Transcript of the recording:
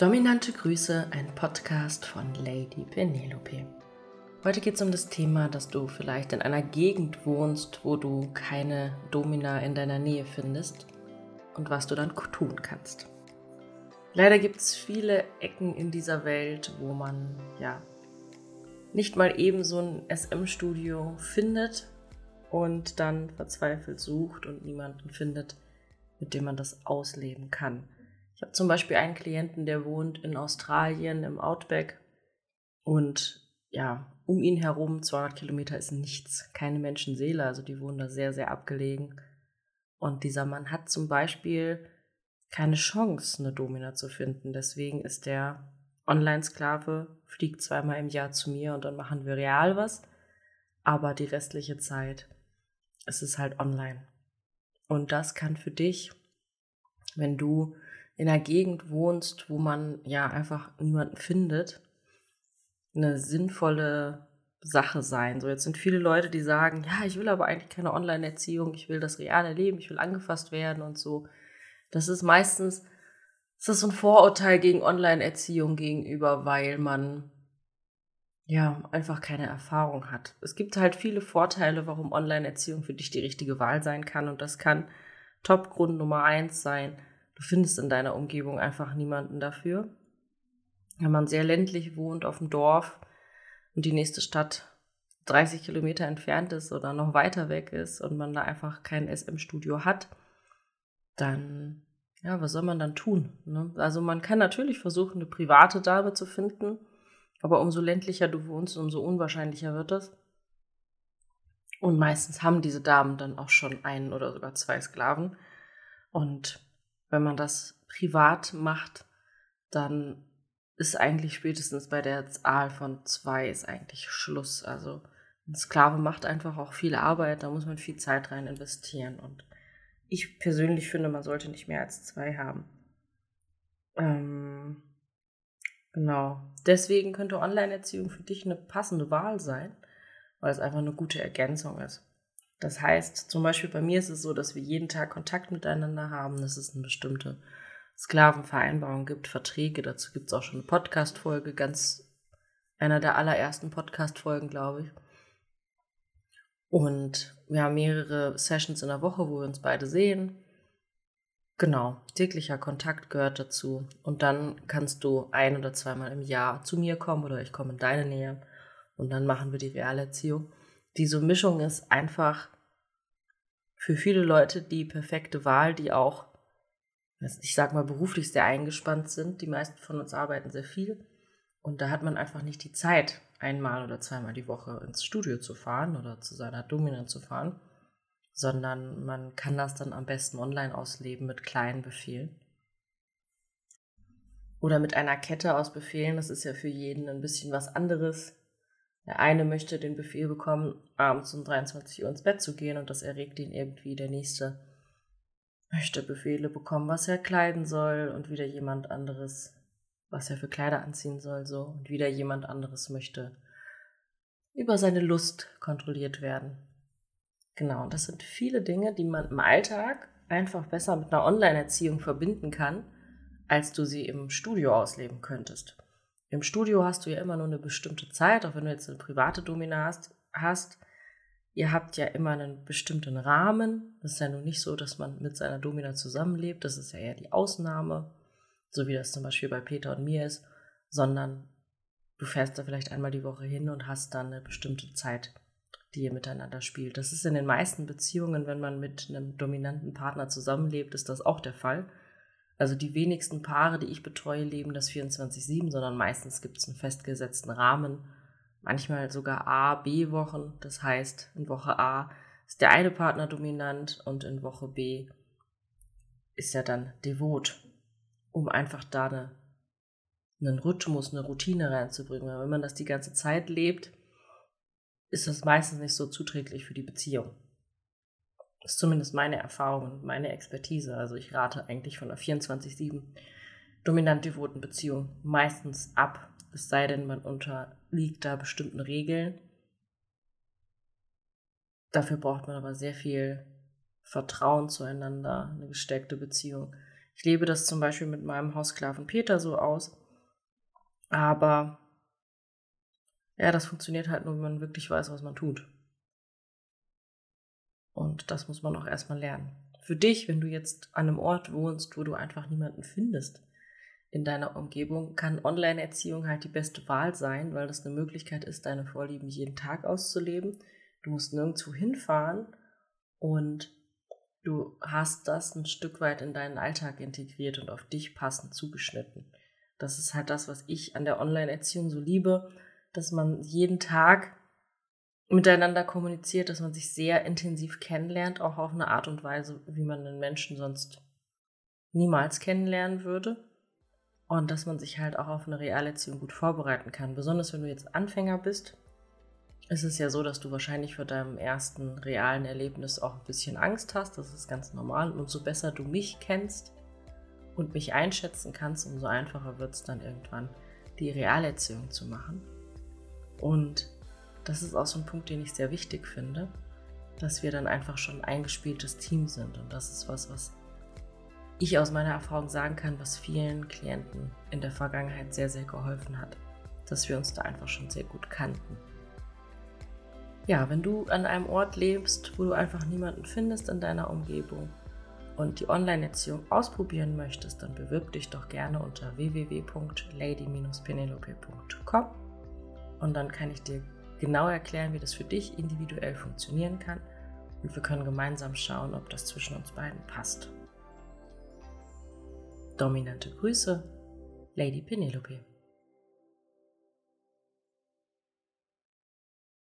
Dominante Grüße, ein Podcast von Lady Penelope. Heute geht es um das Thema, dass du vielleicht in einer Gegend wohnst, wo du keine Domina in deiner Nähe findest und was du dann tun kannst. Leider gibt es viele Ecken in dieser Welt, wo man ja nicht mal eben so ein SM-Studio findet und dann verzweifelt sucht und niemanden findet, mit dem man das ausleben kann. Ich habe zum Beispiel einen Klienten, der wohnt in Australien im Outback und ja, um ihn herum 200 Kilometer ist nichts, keine Menschenseele, also die wohnen da sehr, sehr abgelegen. Und dieser Mann hat zum Beispiel keine Chance, eine Domina zu finden. Deswegen ist der Online-Sklave, fliegt zweimal im Jahr zu mir und dann machen wir real was. Aber die restliche Zeit ist es halt online. Und das kann für dich, wenn du in einer Gegend wohnst, wo man ja einfach niemanden findet, eine sinnvolle Sache sein. So, jetzt sind viele Leute, die sagen, ja, ich will aber eigentlich keine Online-Erziehung, ich will das reale Leben, ich will angefasst werden und so. Das ist meistens, das ist so ein Vorurteil gegen Online-Erziehung gegenüber, weil man ja einfach keine Erfahrung hat. Es gibt halt viele Vorteile, warum Online-Erziehung für dich die richtige Wahl sein kann und das kann Top-Grund Nummer eins sein, Du findest in deiner Umgebung einfach niemanden dafür. Wenn man sehr ländlich wohnt auf dem Dorf und die nächste Stadt 30 Kilometer entfernt ist oder noch weiter weg ist und man da einfach kein SM-Studio hat, dann, ja, was soll man dann tun? Ne? Also man kann natürlich versuchen, eine private Dame zu finden, aber umso ländlicher du wohnst, umso unwahrscheinlicher wird das. Und meistens haben diese Damen dann auch schon einen oder sogar zwei Sklaven. Und wenn man das privat macht, dann ist eigentlich spätestens bei der Zahl von zwei ist eigentlich Schluss. Also ein Sklave macht einfach auch viel Arbeit, da muss man viel Zeit rein investieren. Und ich persönlich finde, man sollte nicht mehr als zwei haben. Ähm, genau. Deswegen könnte Online-Erziehung für dich eine passende Wahl sein, weil es einfach eine gute Ergänzung ist. Das heißt, zum Beispiel bei mir ist es so, dass wir jeden Tag Kontakt miteinander haben, dass es eine bestimmte Sklavenvereinbarung gibt, Verträge. Dazu gibt es auch schon eine Podcast-Folge, ganz einer der allerersten Podcast-Folgen, glaube ich. Und wir haben mehrere Sessions in der Woche, wo wir uns beide sehen. Genau, täglicher Kontakt gehört dazu. Und dann kannst du ein oder zweimal im Jahr zu mir kommen oder ich komme in deine Nähe und dann machen wir die Realerziehung diese Mischung ist einfach für viele Leute die perfekte Wahl, die auch, ich sag mal, beruflich sehr eingespannt sind. Die meisten von uns arbeiten sehr viel. Und da hat man einfach nicht die Zeit, einmal oder zweimal die Woche ins Studio zu fahren oder zu seiner Domina zu fahren, sondern man kann das dann am besten online ausleben mit kleinen Befehlen. Oder mit einer Kette aus Befehlen, das ist ja für jeden ein bisschen was anderes. Der eine möchte den Befehl bekommen, abends um 23 Uhr ins Bett zu gehen und das erregt ihn irgendwie. Der nächste möchte Befehle bekommen, was er kleiden soll und wieder jemand anderes, was er für Kleider anziehen soll, so. Und wieder jemand anderes möchte über seine Lust kontrolliert werden. Genau, und das sind viele Dinge, die man im Alltag einfach besser mit einer Online-Erziehung verbinden kann, als du sie im Studio ausleben könntest. Im Studio hast du ja immer nur eine bestimmte Zeit, auch wenn du jetzt eine private Domina hast, hast. Ihr habt ja immer einen bestimmten Rahmen. Das ist ja nun nicht so, dass man mit seiner Domina zusammenlebt. Das ist ja eher die Ausnahme, so wie das zum Beispiel bei Peter und mir ist, sondern du fährst da vielleicht einmal die Woche hin und hast dann eine bestimmte Zeit, die ihr miteinander spielt. Das ist in den meisten Beziehungen, wenn man mit einem dominanten Partner zusammenlebt, ist das auch der Fall. Also die wenigsten Paare, die ich betreue, leben das 24-7, sondern meistens gibt es einen festgesetzten Rahmen. Manchmal sogar A, B-Wochen. Das heißt, in Woche A ist der eine Partner dominant und in Woche B ist er dann devot, um einfach da eine, einen Rhythmus, eine Routine reinzubringen. Wenn man das die ganze Zeit lebt, ist das meistens nicht so zuträglich für die Beziehung. Das ist zumindest meine Erfahrung und meine Expertise. Also ich rate eigentlich von einer 24-7 dominant devoten Beziehung meistens ab, es sei denn, man unterliegt da bestimmten Regeln. Dafür braucht man aber sehr viel Vertrauen zueinander, eine gestärkte Beziehung. Ich lebe das zum Beispiel mit meinem Haussklaven Peter so aus. Aber ja, das funktioniert halt nur, wenn man wirklich weiß, was man tut. Und das muss man auch erstmal lernen. Für dich, wenn du jetzt an einem Ort wohnst, wo du einfach niemanden findest in deiner Umgebung, kann Online-Erziehung halt die beste Wahl sein, weil das eine Möglichkeit ist, deine Vorlieben jeden Tag auszuleben. Du musst nirgendwo hinfahren und du hast das ein Stück weit in deinen Alltag integriert und auf dich passend zugeschnitten. Das ist halt das, was ich an der Online-Erziehung so liebe, dass man jeden Tag miteinander kommuniziert, dass man sich sehr intensiv kennenlernt, auch auf eine Art und Weise, wie man einen Menschen sonst niemals kennenlernen würde. Und dass man sich halt auch auf eine Realerziehung gut vorbereiten kann. Besonders wenn du jetzt Anfänger bist, ist es ja so, dass du wahrscheinlich vor deinem ersten realen Erlebnis auch ein bisschen Angst hast. Das ist ganz normal. Und umso besser du mich kennst und mich einschätzen kannst, umso einfacher wird es dann irgendwann, die Realerziehung zu machen. Und das ist auch so ein Punkt, den ich sehr wichtig finde, dass wir dann einfach schon ein eingespieltes Team sind. Und das ist was, was ich aus meiner Erfahrung sagen kann, was vielen Klienten in der Vergangenheit sehr, sehr geholfen hat. Dass wir uns da einfach schon sehr gut kannten. Ja, wenn du an einem Ort lebst, wo du einfach niemanden findest in deiner Umgebung und die Online-Erziehung ausprobieren möchtest, dann bewirb dich doch gerne unter www.lady-penelope.com und dann kann ich dir genau erklären, wie das für dich individuell funktionieren kann und wir können gemeinsam schauen, ob das zwischen uns beiden passt. Dominante Grüße, Lady Penelope.